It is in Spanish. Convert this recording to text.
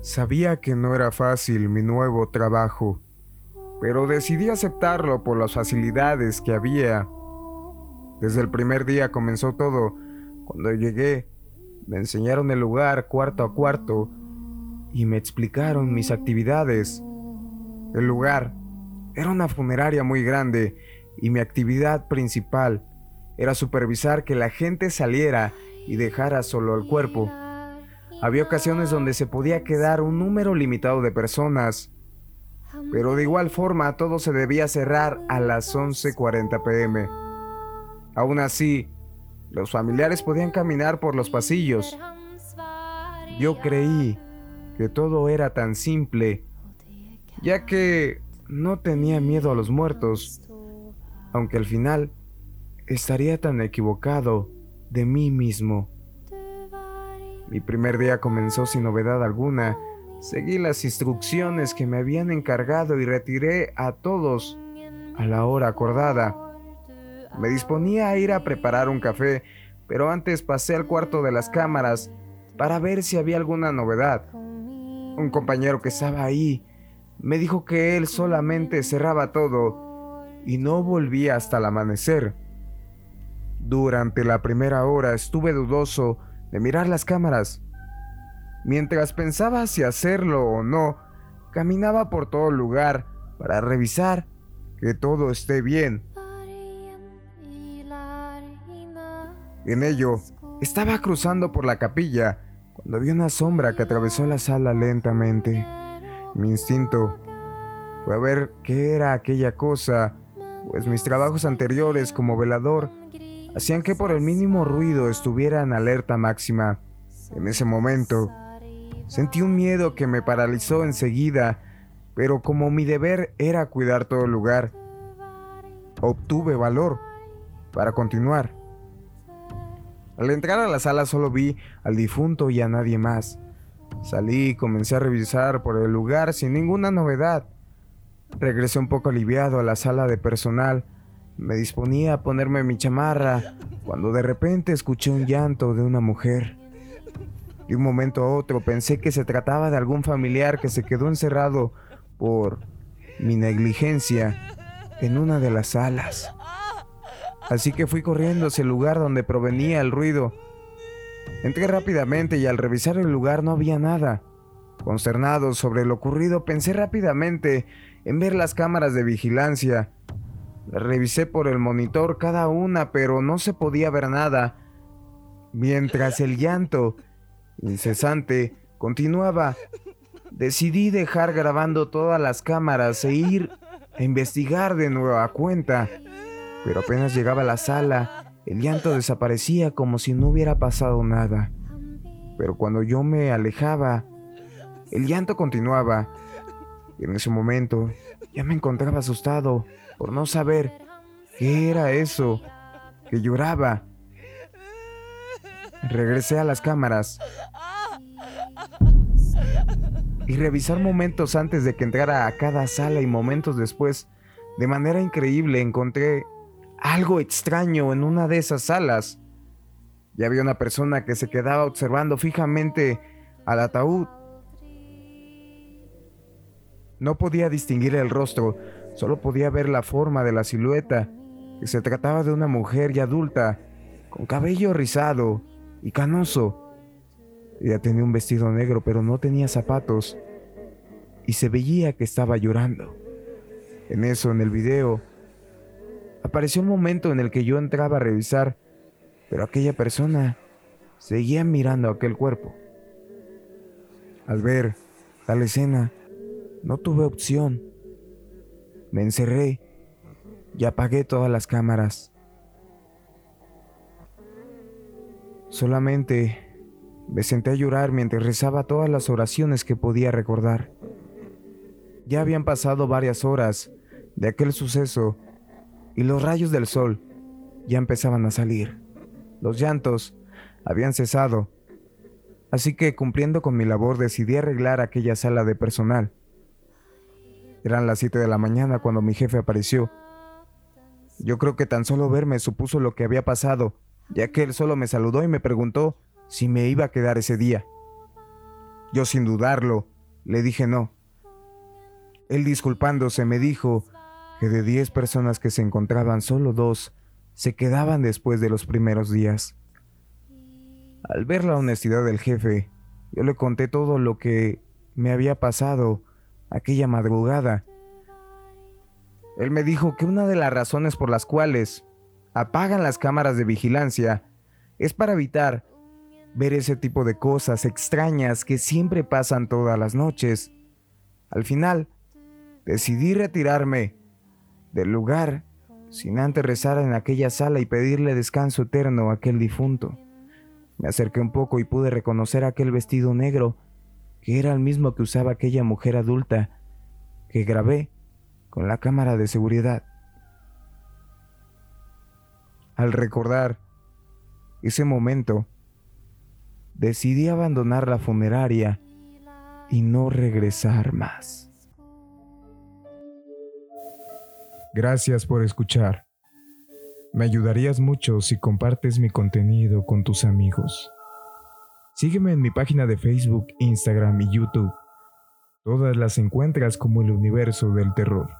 Sabía que no era fácil mi nuevo trabajo, pero decidí aceptarlo por las facilidades que había. Desde el primer día comenzó todo. Cuando llegué, me enseñaron el lugar cuarto a cuarto y me explicaron mis actividades. El lugar era una funeraria muy grande y mi actividad principal era supervisar que la gente saliera y dejara solo el cuerpo. Había ocasiones donde se podía quedar un número limitado de personas, pero de igual forma todo se debía cerrar a las 11.40 pm. Aún así, los familiares podían caminar por los pasillos. Yo creí que todo era tan simple, ya que no tenía miedo a los muertos, aunque al final estaría tan equivocado de mí mismo. Mi primer día comenzó sin novedad alguna. Seguí las instrucciones que me habían encargado y retiré a todos a la hora acordada. Me disponía a ir a preparar un café, pero antes pasé al cuarto de las cámaras para ver si había alguna novedad. Un compañero que estaba ahí me dijo que él solamente cerraba todo y no volvía hasta el amanecer. Durante la primera hora estuve dudoso de mirar las cámaras. Mientras pensaba si hacerlo o no, caminaba por todo lugar para revisar que todo esté bien. En ello, estaba cruzando por la capilla cuando vi una sombra que atravesó la sala lentamente. Mi instinto fue a ver qué era aquella cosa, pues mis trabajos anteriores como velador hacían que por el mínimo ruido estuviera en alerta máxima. En ese momento, sentí un miedo que me paralizó enseguida, pero como mi deber era cuidar todo el lugar, obtuve valor para continuar. Al entrar a la sala solo vi al difunto y a nadie más. Salí y comencé a revisar por el lugar sin ninguna novedad. Regresé un poco aliviado a la sala de personal me disponía a ponerme mi chamarra cuando de repente escuché un llanto de una mujer. De un momento a otro pensé que se trataba de algún familiar que se quedó encerrado por mi negligencia en una de las salas. Así que fui corriendo hacia el lugar donde provenía el ruido. Entré rápidamente y al revisar el lugar no había nada. Consternado sobre lo ocurrido, pensé rápidamente en ver las cámaras de vigilancia Revisé por el monitor cada una, pero no se podía ver nada. Mientras el llanto incesante continuaba, decidí dejar grabando todas las cámaras e ir a investigar de nueva cuenta. Pero apenas llegaba a la sala, el llanto desaparecía como si no hubiera pasado nada. Pero cuando yo me alejaba, el llanto continuaba. Y en ese momento ya me encontraba asustado por no saber qué era eso que lloraba. Regresé a las cámaras y revisar momentos antes de que entrara a cada sala y momentos después. De manera increíble encontré algo extraño en una de esas salas. Ya había una persona que se quedaba observando fijamente al ataúd. No podía distinguir el rostro, Solo podía ver la forma de la silueta, que se trataba de una mujer ya adulta, con cabello rizado y canoso. Ella tenía un vestido negro, pero no tenía zapatos, y se veía que estaba llorando. En eso, en el video, apareció un momento en el que yo entraba a revisar, pero aquella persona seguía mirando aquel cuerpo. Al ver tal escena, no tuve opción me encerré y apagué todas las cámaras. Solamente me senté a llorar mientras rezaba todas las oraciones que podía recordar. Ya habían pasado varias horas de aquel suceso y los rayos del sol ya empezaban a salir. Los llantos habían cesado, así que cumpliendo con mi labor decidí arreglar aquella sala de personal. Eran las 7 de la mañana cuando mi jefe apareció. Yo creo que tan solo verme supuso lo que había pasado, ya que él solo me saludó y me preguntó si me iba a quedar ese día. Yo sin dudarlo, le dije no. Él disculpándose me dijo que de diez personas que se encontraban, solo dos se quedaban después de los primeros días. Al ver la honestidad del jefe, yo le conté todo lo que me había pasado aquella madrugada. Él me dijo que una de las razones por las cuales apagan las cámaras de vigilancia es para evitar ver ese tipo de cosas extrañas que siempre pasan todas las noches. Al final, decidí retirarme del lugar sin antes rezar en aquella sala y pedirle descanso eterno a aquel difunto. Me acerqué un poco y pude reconocer aquel vestido negro, que era el mismo que usaba aquella mujer adulta que grabé con la cámara de seguridad. Al recordar ese momento, decidí abandonar la funeraria y no regresar más. Gracias por escuchar. Me ayudarías mucho si compartes mi contenido con tus amigos. Sígueme en mi página de Facebook, Instagram y YouTube. Todas las encuentras como el universo del terror.